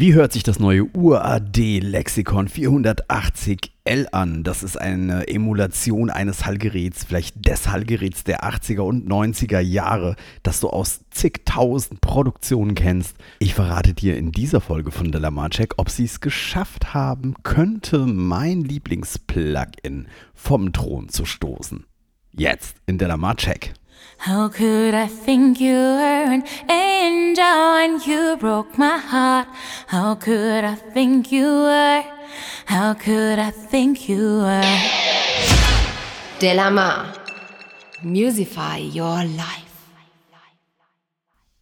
Wie hört sich das neue UAD-Lexikon 480L an? Das ist eine Emulation eines Hallgeräts, vielleicht des Hallgeräts der 80er und 90er Jahre, das du aus zigtausend Produktionen kennst. Ich verrate dir in dieser Folge von Delamarcheck, ob sie es geschafft haben könnte, mein Lieblings-Plugin vom Thron zu stoßen. Jetzt in Delamarcheck. How could I think you were an angel when you broke my heart? How could I think you were? How could I think you were? Delamar. Musify your life.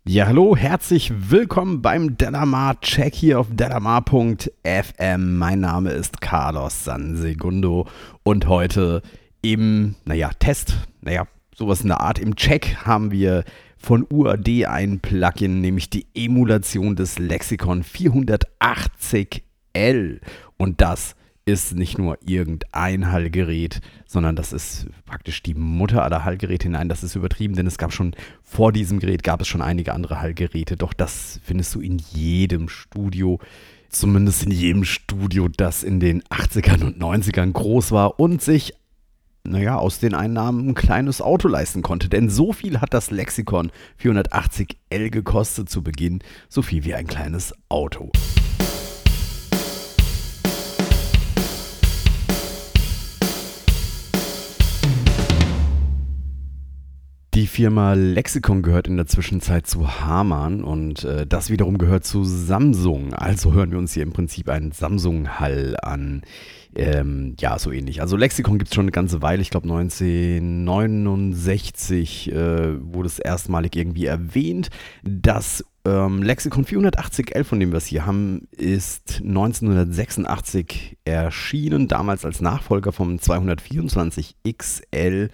Ja, hallo, herzlich willkommen beim Delamar Check hier auf delamar.fm. Mein Name ist Carlos Sansegundo und heute im, naja, Test, naja, sowas in der Art. Im Check haben wir von UAD ein Plugin, nämlich die Emulation des Lexikon 480L. Und das ist nicht nur irgendein Hallgerät, sondern das ist praktisch die Mutter aller Hallgeräte. Nein, das ist übertrieben, denn es gab schon vor diesem Gerät gab es schon einige andere Hallgeräte. Doch das findest du in jedem Studio zumindest in jedem Studio, das in den 80ern und 90ern groß war und sich naja, aus den Einnahmen ein kleines Auto leisten konnte. Denn so viel hat das Lexikon 480L gekostet zu Beginn, so viel wie ein kleines Auto. Die Firma Lexikon gehört in der Zwischenzeit zu Hamann und äh, das wiederum gehört zu Samsung. Also hören wir uns hier im Prinzip einen Samsung-Hall an. Ähm, ja, so ähnlich. Also Lexikon gibt es schon eine ganze Weile. Ich glaube 1969 äh, wurde es erstmalig irgendwie erwähnt. Das ähm, Lexikon 480L, von dem wir es hier haben, ist 1986 erschienen, damals als Nachfolger vom 224XL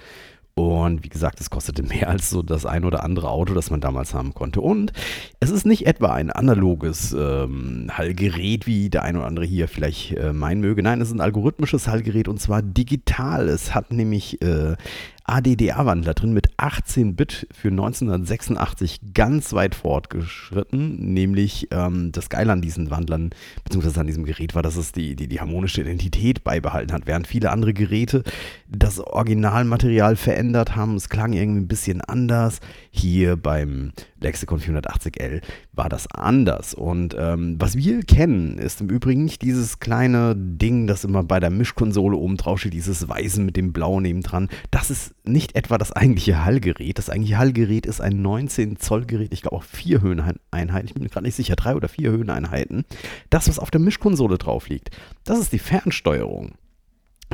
und wie gesagt, es kostete mehr als so das ein oder andere Auto, das man damals haben konnte. Und es ist nicht etwa ein analoges ähm, Hallgerät, wie der ein oder andere hier vielleicht äh, meinen möge. Nein, es ist ein algorithmisches Hallgerät und zwar digital. Es hat nämlich äh, ADDA-Wandler drin mit 18 Bit für 1986 ganz weit fortgeschritten, nämlich ähm, das Geile an diesen Wandlern, beziehungsweise an diesem Gerät war, dass es die, die, die harmonische Identität beibehalten hat, während viele andere Geräte das Originalmaterial verändert haben. Es klang irgendwie ein bisschen anders. Hier beim Lexikon 480L war das anders. Und ähm, was wir kennen, ist im Übrigen nicht dieses kleine Ding, das immer bei der Mischkonsole oben drauf steht, dieses Weiße mit dem Blauen nebendran. Das ist nicht etwa das eigentliche Hallgerät. Das eigentliche Hallgerät ist ein 19 Zoll Gerät, ich glaube auch vier Höheneinheiten. Ich bin mir gerade nicht sicher, drei oder vier Höheneinheiten. Das, was auf der Mischkonsole drauf liegt, das ist die Fernsteuerung.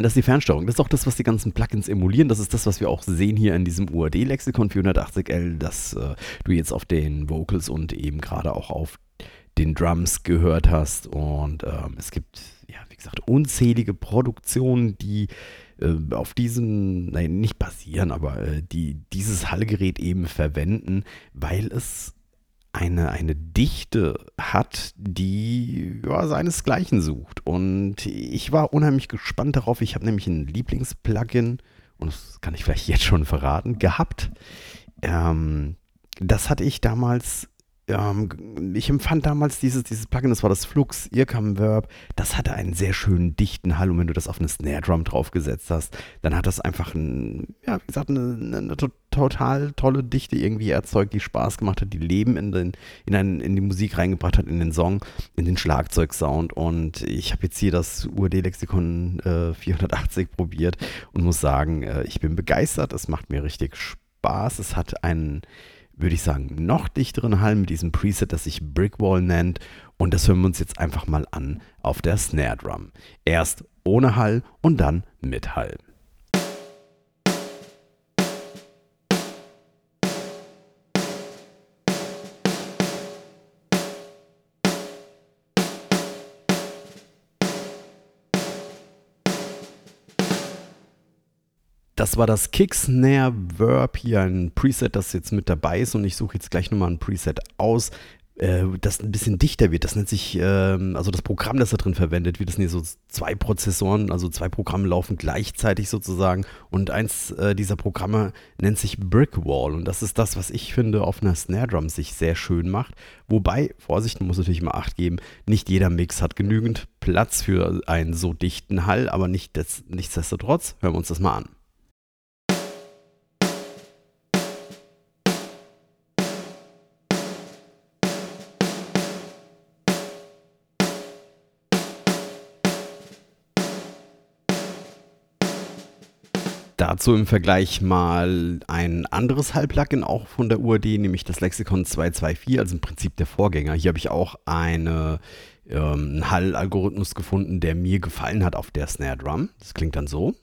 Das ist die Fernsteuerung. Das ist auch das, was die ganzen Plugins emulieren. Das ist das, was wir auch sehen hier in diesem UAD-Lexikon 480L, das äh, du jetzt auf den Vocals und eben gerade auch auf den Drums gehört hast. Und ähm, es gibt, ja, wie gesagt, unzählige Produktionen, die äh, auf diesem, nein, nicht basieren, aber äh, die dieses Hallgerät eben verwenden, weil es eine, eine Dichte hat, die ja, seinesgleichen sucht. Und ich war unheimlich gespannt darauf. Ich habe nämlich ein Lieblingsplugin, und das kann ich vielleicht jetzt schon verraten, gehabt. Ähm, das hatte ich damals ähm, ich empfand damals dieses, dieses Plugin, das war das Flux Earcam Verb, das hatte einen sehr schönen dichten Hall und wenn du das auf eine Snare Drum draufgesetzt hast, dann hat das einfach ein, ja, wie gesagt, eine, eine, total tolle Dichte irgendwie erzeugt, die Spaß gemacht hat, die Leben in, den, in, einen, in die Musik reingebracht hat, in den Song, in den Schlagzeugsound. Und ich habe jetzt hier das UAD-Lexikon äh, 480 probiert und muss sagen, äh, ich bin begeistert, es macht mir richtig Spaß, es hat einen würde ich sagen, noch dichteren Hall mit diesem Preset, das sich Brickwall nennt. Und das hören wir uns jetzt einfach mal an auf der Snare Drum. Erst ohne Hall und dann mit Hall. Das war das Kick Snare Verb hier, ein Preset, das jetzt mit dabei ist und ich suche jetzt gleich nochmal ein Preset aus. äh, das ein bisschen dichter wird. Das nennt sich, ähm, also das Programm, das da drin verwendet wird, das sind so zwei Prozessoren, also zwei Programme laufen gleichzeitig sozusagen und eins äh, dieser Programme nennt sich Brickwall und das ist das, was ich finde auf einer Snare Drum sich sehr schön macht. Wobei, Vorsicht, man muss natürlich immer Acht geben, nicht jeder Mix hat genügend Platz für einen so dichten Hall, aber nicht des, nichtsdestotrotz, hören wir uns das mal an. Dazu im Vergleich mal ein anderes Hall-Plugin auch von der UAD, nämlich das Lexikon 224, also im Prinzip der Vorgänger. Hier habe ich auch eine, ähm, einen Hall-Algorithmus gefunden, der mir gefallen hat auf der Snare Drum. Das klingt dann so.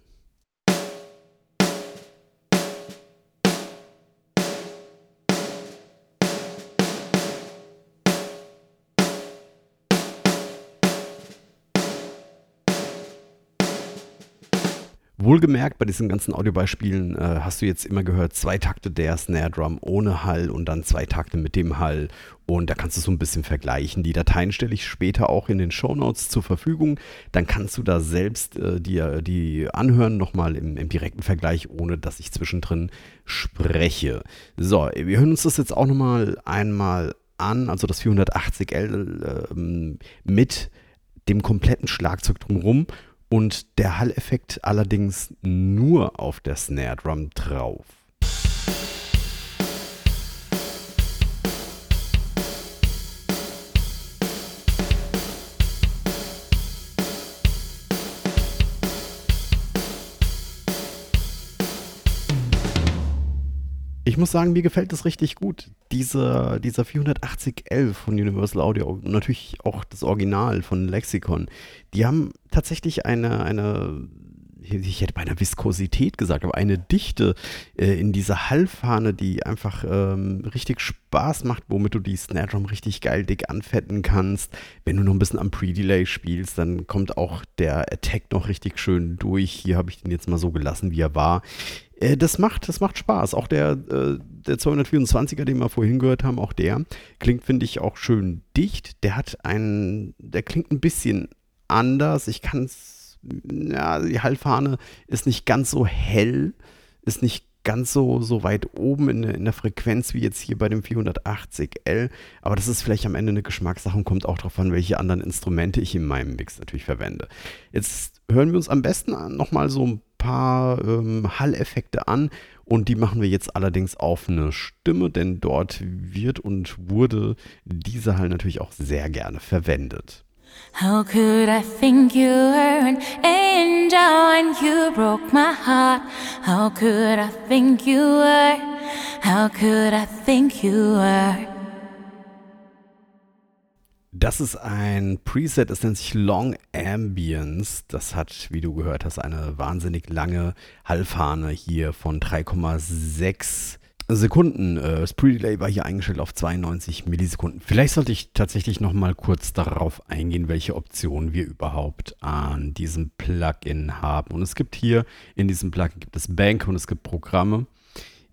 Wohlgemerkt, bei diesen ganzen Audiobeispielen äh, hast du jetzt immer gehört, zwei Takte der Snare Drum ohne Hall und dann zwei Takte mit dem Hall. Und da kannst du so ein bisschen vergleichen. Die Dateien stelle ich später auch in den Show Notes zur Verfügung. Dann kannst du da selbst äh, dir die anhören, nochmal im, im direkten Vergleich, ohne dass ich zwischendrin spreche. So, wir hören uns das jetzt auch nochmal einmal an, also das 480L äh, mit dem kompletten Schlagzeug drumherum und der Hall-Effekt allerdings nur auf der Snare Drum drauf. Ich muss sagen, mir gefällt das richtig gut. Diese, dieser 48011 von Universal Audio, natürlich auch das Original von Lexicon, die haben tatsächlich eine, eine ich hätte bei einer Viskosität gesagt, aber eine Dichte äh, in dieser Hallfahne, die einfach ähm, richtig Spaß macht, womit du die Snare Drum richtig geil dick anfetten kannst. Wenn du noch ein bisschen am Pre-Delay spielst, dann kommt auch der Attack noch richtig schön durch. Hier habe ich den jetzt mal so gelassen, wie er war. Äh, das macht, das macht Spaß. Auch der, äh, der 224er, den wir vorhin gehört haben, auch der klingt, finde ich, auch schön dicht. Der hat einen, der klingt ein bisschen anders. Ich kann es, ja, die Hallfahne ist nicht ganz so hell, ist nicht ganz so, so weit oben in, in der Frequenz wie jetzt hier bei dem 480L. Aber das ist vielleicht am Ende eine Geschmackssache und kommt auch darauf an, welche anderen Instrumente ich in meinem Mix natürlich verwende. Jetzt hören wir uns am besten nochmal so ein paar ähm, Hall-Effekte an und die machen wir jetzt allerdings auf eine Stimme, denn dort wird und wurde dieser Hall natürlich auch sehr gerne verwendet. How could I think you were an angel when you broke my heart? How could I think you were? How could I think you were? Das ist ein Preset, das nennt sich Long Ambience. Das hat, wie du gehört hast, eine wahnsinnig lange Hallfahne hier von 3,6 Sekunden. Äh, das Pre-Delay war hier eingestellt auf 92 Millisekunden. Vielleicht sollte ich tatsächlich noch mal kurz darauf eingehen, welche Optionen wir überhaupt an diesem Plugin haben. Und es gibt hier in diesem Plugin gibt es Bänke und es gibt Programme.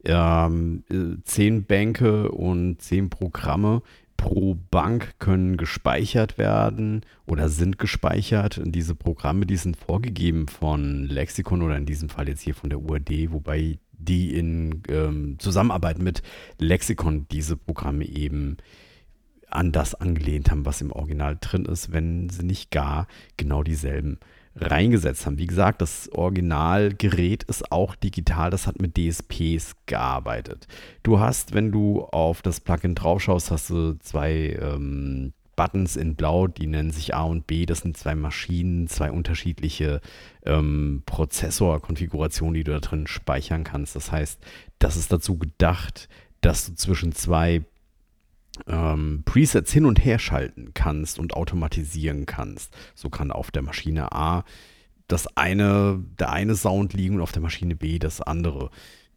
Ähm, äh, zehn Bänke und zehn Programme pro Bank können gespeichert werden oder sind gespeichert. Und diese Programme, die sind vorgegeben von Lexikon oder in diesem Fall jetzt hier von der UAD, wobei die in ähm, Zusammenarbeit mit Lexikon diese Programme eben an das angelehnt haben, was im Original drin ist, wenn sie nicht gar genau dieselben reingesetzt haben. Wie gesagt, das Originalgerät ist auch digital, das hat mit DSPs gearbeitet. Du hast, wenn du auf das Plugin draufschaust, hast du zwei ähm, Buttons in Blau, die nennen sich A und B. Das sind zwei Maschinen, zwei unterschiedliche ähm, Prozessorkonfigurationen, die du da drin speichern kannst. Das heißt, das ist dazu gedacht, dass du zwischen zwei ähm, Presets hin und her schalten kannst und automatisieren kannst. So kann auf der Maschine A das eine, der eine Sound liegen und auf der Maschine B das andere.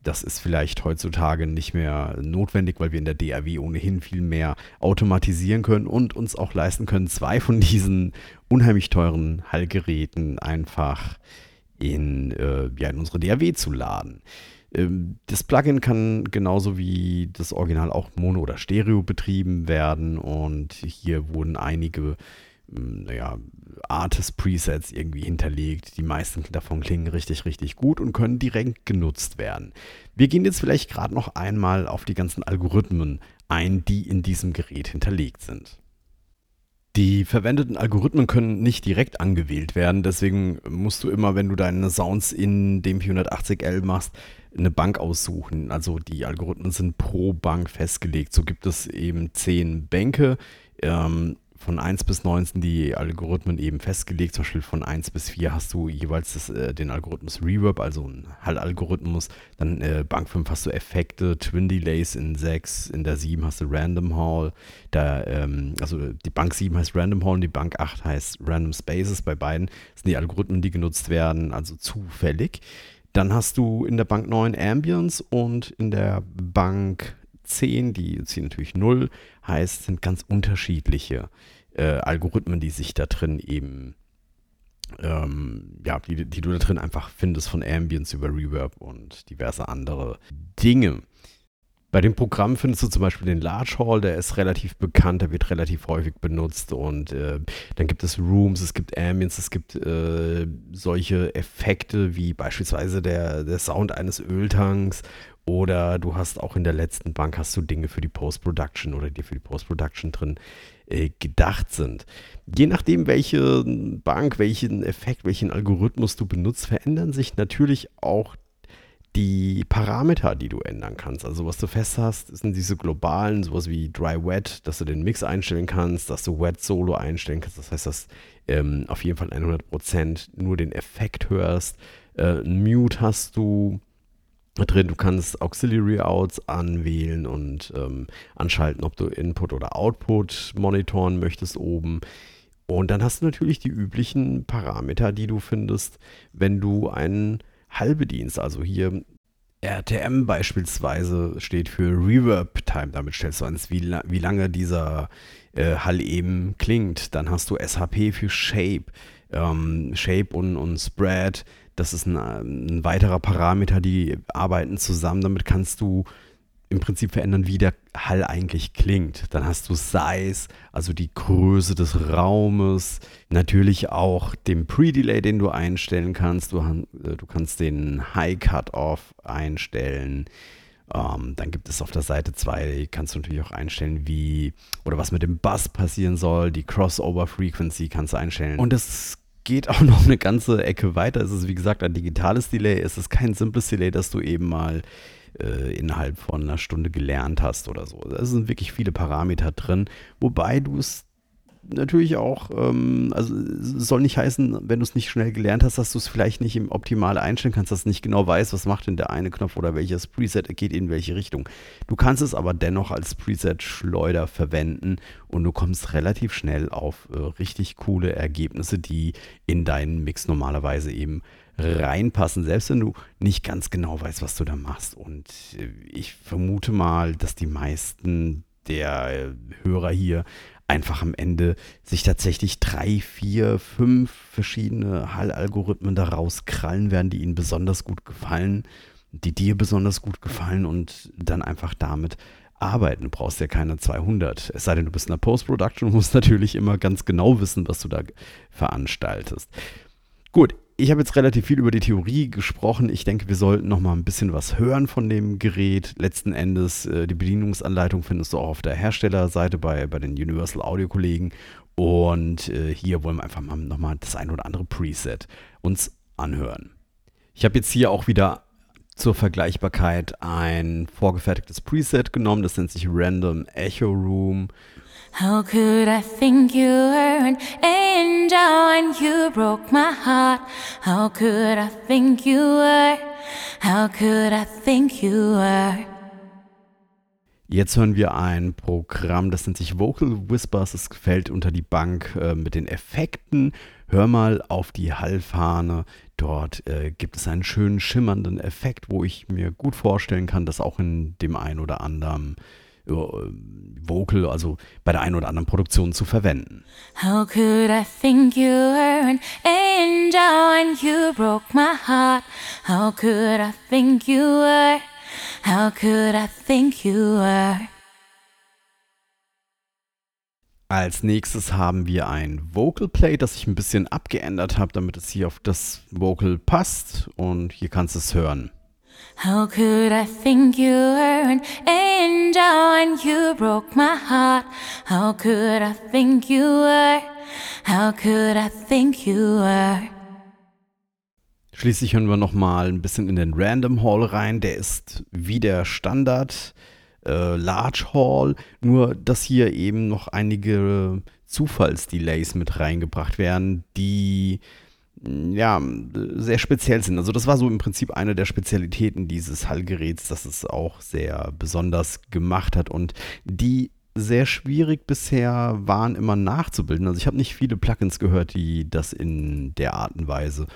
Das ist vielleicht heutzutage nicht mehr notwendig, weil wir in der DAW ohnehin viel mehr automatisieren können und uns auch leisten können, zwei von diesen unheimlich teuren Hallgeräten einfach in, äh, ja, in unsere DAW zu laden. Ähm, das Plugin kann genauso wie das Original auch Mono oder Stereo betrieben werden und hier wurden einige naja, Artist-Presets irgendwie hinterlegt. Die meisten davon klingen richtig, richtig gut und können direkt genutzt werden. Wir gehen jetzt vielleicht gerade noch einmal auf die ganzen Algorithmen ein, die in diesem Gerät hinterlegt sind. Die verwendeten Algorithmen können nicht direkt angewählt werden, deswegen musst du immer, wenn du deine Sounds in dem 480L machst, eine Bank aussuchen. Also die Algorithmen sind pro Bank festgelegt. So gibt es eben zehn Bänke. Ähm, von 1 bis 9 sind die Algorithmen eben festgelegt. Zum Beispiel von 1 bis 4 hast du jeweils das, äh, den Algorithmus Reverb, also ein Hall-Algorithmus. Dann äh, Bank 5 hast du Effekte, Twin Delays in 6, in der 7 hast du Random Hall. Da, ähm, also die Bank 7 heißt Random Hall und die Bank 8 heißt Random Spaces. Bei beiden sind die Algorithmen, die genutzt werden, also zufällig. Dann hast du in der Bank 9 Ambience und in der Bank 10, die ziehen natürlich 0, heißt, sind ganz unterschiedliche äh, Algorithmen, die sich da drin eben, ähm, ja, die, die du da drin einfach findest von Ambience über Reverb und diverse andere Dinge. Bei dem Programm findest du zum Beispiel den Large Hall, der ist relativ bekannt, der wird relativ häufig benutzt und äh, dann gibt es Rooms, es gibt Ambience, es gibt äh, solche Effekte wie beispielsweise der, der Sound eines Öltanks oder du hast auch in der letzten Bank hast du Dinge für die Post-Production oder die für die Post-Production drin äh, gedacht sind. Je nachdem, welche Bank, welchen Effekt, welchen Algorithmus du benutzt, verändern sich natürlich auch die Parameter, die du ändern kannst. Also was du fest hast, sind diese globalen, sowas wie Dry Wet, dass du den Mix einstellen kannst, dass du Wet Solo einstellen kannst. Das heißt, dass ähm, auf jeden Fall 100% nur den Effekt hörst. Äh, Mute hast du drin. Du kannst Auxiliary Outs anwählen und ähm, anschalten, ob du Input oder Output monitoren möchtest oben. Und dann hast du natürlich die üblichen Parameter, die du findest, wenn du einen Hall bedienst. Also hier RTM beispielsweise steht für Reverb Time. Damit stellst du an, wie, wie lange dieser äh, Hall eben klingt. Dann hast du SHP für Shape. Ähm, Shape und, und Spread das ist ein, ein weiterer Parameter, die arbeiten zusammen. Damit kannst du im Prinzip verändern, wie der Hall eigentlich klingt. Dann hast du Size, also die Größe des Raumes, natürlich auch den Pre-Delay, den du einstellen kannst. Du, äh, du kannst den High Cut-Off einstellen. Ähm, dann gibt es auf der Seite 2, kannst du natürlich auch einstellen, wie oder was mit dem Bass passieren soll. Die Crossover Frequency kannst du einstellen. Und das geht auch noch eine ganze Ecke weiter. Es ist, wie gesagt, ein digitales Delay. Es ist kein simples Delay, das du eben mal äh, innerhalb von einer Stunde gelernt hast oder so. Da sind wirklich viele Parameter drin, wobei du es natürlich auch, ähm, also es soll nicht heißen, wenn du es nicht schnell gelernt hast, dass du es vielleicht nicht im Optimal einstellen kannst, dass du nicht genau weißt, was macht denn der eine Knopf oder welches Preset geht in welche Richtung. Du kannst es aber dennoch als Preset-Schleuder verwenden und du kommst relativ schnell auf äh, richtig coole Ergebnisse, die in deinen Mix normalerweise eben reinpassen, selbst wenn du nicht ganz genau weißt, was du da machst. Und äh, ich vermute mal, dass die meisten der äh, Hörer hier einfach am Ende sich tatsächlich drei, vier, fünf verschiedene Hall-Algorithmen daraus krallen werden, die ihnen besonders gut gefallen, die dir besonders gut gefallen und dann einfach damit arbeiten. Du brauchst ja keine 200. Es sei denn, du bist in der Post-Production und musst natürlich immer ganz genau wissen, was du da veranstaltest. Gut, ich habe jetzt relativ viel über die Theorie gesprochen. Ich denke, wir sollten noch mal ein bisschen was hören von dem Gerät. Letzten Endes, äh, die Bedienungsanleitung findest du auch auf der Herstellerseite bei, bei den Universal Audio Kollegen. Und äh, hier wollen wir einfach mal noch mal das ein oder andere Preset uns anhören. Ich habe jetzt hier auch wieder zur Vergleichbarkeit ein vorgefertigtes Preset genommen. Das nennt sich Random Echo Room. How could I think you were an angel when you broke my heart? How could I think you were? How could I think you were? Jetzt hören wir ein Programm, das nennt sich Vocal Whispers. Es fällt unter die Bank äh, mit den Effekten. Hör mal auf die Hallfahne. Dort äh, gibt es einen schönen schimmernden Effekt, wo ich mir gut vorstellen kann, dass auch in dem einen oder anderen Vocal, also bei der einen oder anderen Produktion zu verwenden. How could I think you were an angel when you broke my heart? How could I think you were? How could I think you were? Als nächstes haben wir ein Vocal Play, das ich ein bisschen abgeändert habe, damit es hier auf das Vocal passt. Und hier kannst du es hören. How could I think you were an angel when you broke my heart? How could I think you were? How could I think you were? Schließlich hören wir nochmal ein bisschen in den Random Hall rein. Der ist wie der Standard äh, Large Hall, nur dass hier eben noch einige Zufallsdelays mit reingebracht werden, die ja, sehr speziell sind. Also das war so im Prinzip eine der Spezialitäten dieses Hallgeräts, dass es auch sehr besonders gemacht hat und die sehr schwierig bisher waren, immer nachzubilden. Also ich habe nicht viele Plugins gehört, die das in der Art und Weise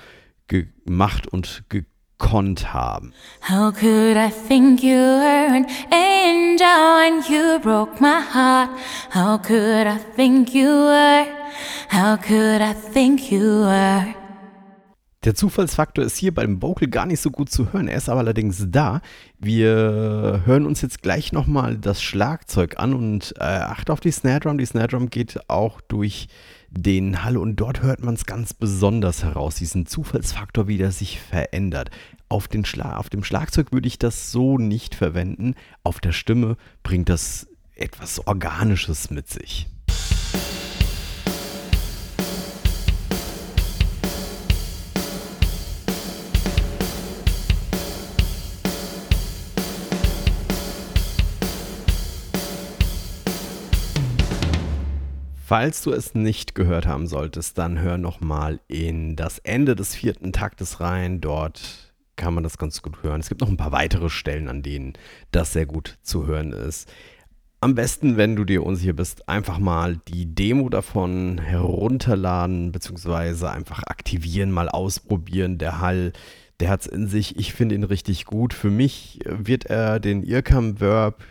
gemacht und gekonnt haben. How could I think you were an angel when you broke my heart? How could I think you were? How could I think you were? Der Zufallsfaktor ist hier beim Vocal gar nicht so gut zu hören. Er ist aber allerdings da. Wir hören uns jetzt gleich nochmal das Schlagzeug an und äh, acht auf die Snare Drum. Die Snare Drum geht auch durch den Hall und dort hört man es ganz besonders heraus, diesen Zufallsfaktor, wie der sich verändert. Auf, den Schla auf dem Schlagzeug würde ich das so nicht verwenden. Auf der Stimme bringt das etwas Organisches mit sich. Falls du es nicht gehört haben solltest, dann hör nochmal in das Ende des vierten Taktes rein. Dort kann man das ganz gut hören. Es gibt noch ein paar weitere Stellen, an denen das sehr gut zu hören ist. Am besten, wenn du dir unsicher bist, einfach mal die Demo davon herunterladen, beziehungsweise einfach aktivieren, mal ausprobieren. Der Hall, der hat es in sich. Ich finde ihn richtig gut. Für mich wird er den Irkam Verb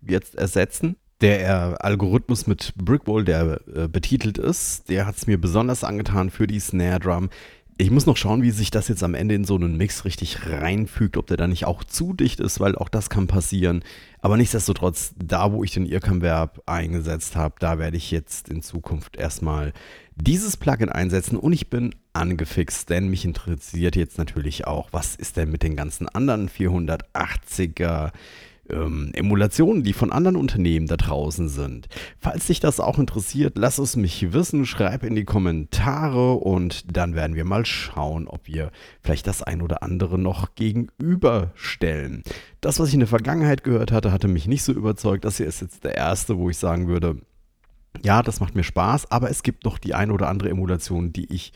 jetzt ersetzen der Algorithmus mit Brickwall, der äh, betitelt ist, der hat es mir besonders angetan für die Snare Drum. Ich muss noch schauen, wie sich das jetzt am Ende in so einen Mix richtig reinfügt, ob der da nicht auch zu dicht ist, weil auch das kann passieren. Aber nichtsdestotrotz, da wo ich den Irrcam-Verb eingesetzt habe, da werde ich jetzt in Zukunft erstmal dieses Plugin einsetzen und ich bin angefixt, denn mich interessiert jetzt natürlich auch, was ist denn mit den ganzen anderen 480er ähm, Emulationen, die von anderen Unternehmen da draußen sind. Falls dich das auch interessiert, lass es mich wissen, schreib in die Kommentare und dann werden wir mal schauen, ob wir vielleicht das ein oder andere noch gegenüberstellen. Das, was ich in der Vergangenheit gehört hatte, hatte mich nicht so überzeugt. Das hier ist jetzt der erste, wo ich sagen würde, ja, das macht mir Spaß, aber es gibt noch die ein oder andere Emulation, die ich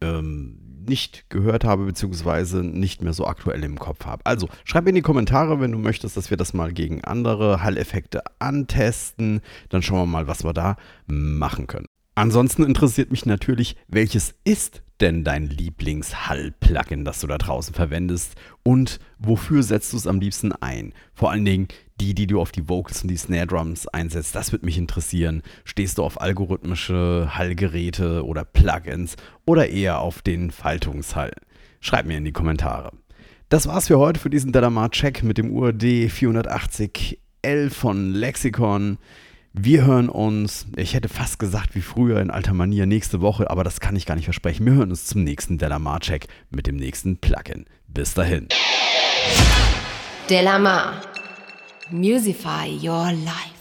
ähm, nicht gehört habe, beziehungsweise nicht mehr so aktuell im Kopf habe. Also schreib in die Kommentare, wenn du möchtest, dass wir das mal gegen andere Hall-Effekte antesten. Dann schauen wir mal, was wir da machen können. Ansonsten interessiert mich natürlich, welches ist denn dein Lieblings-Hall-Plugin, das du da draußen verwendest und wofür setzt du es am liebsten ein? Vor allen Dingen die, die du auf die Vocals und die Snare Drums einsetzt, das würde mich interessieren. Stehst du auf algorithmische Hallgeräte oder Plugins oder eher auf den Faltungshall? Schreib mir in die Kommentare. Das war's für heute für diesen Dalamar-Check mit dem UAD 480L von Lexicon. Wir hören uns, ich hätte fast gesagt wie früher in alter Manier nächste Woche, aber das kann ich gar nicht versprechen. Wir hören uns zum nächsten Delamar-Check mit dem nächsten Plugin. Bis dahin. Delamar. Musify your life.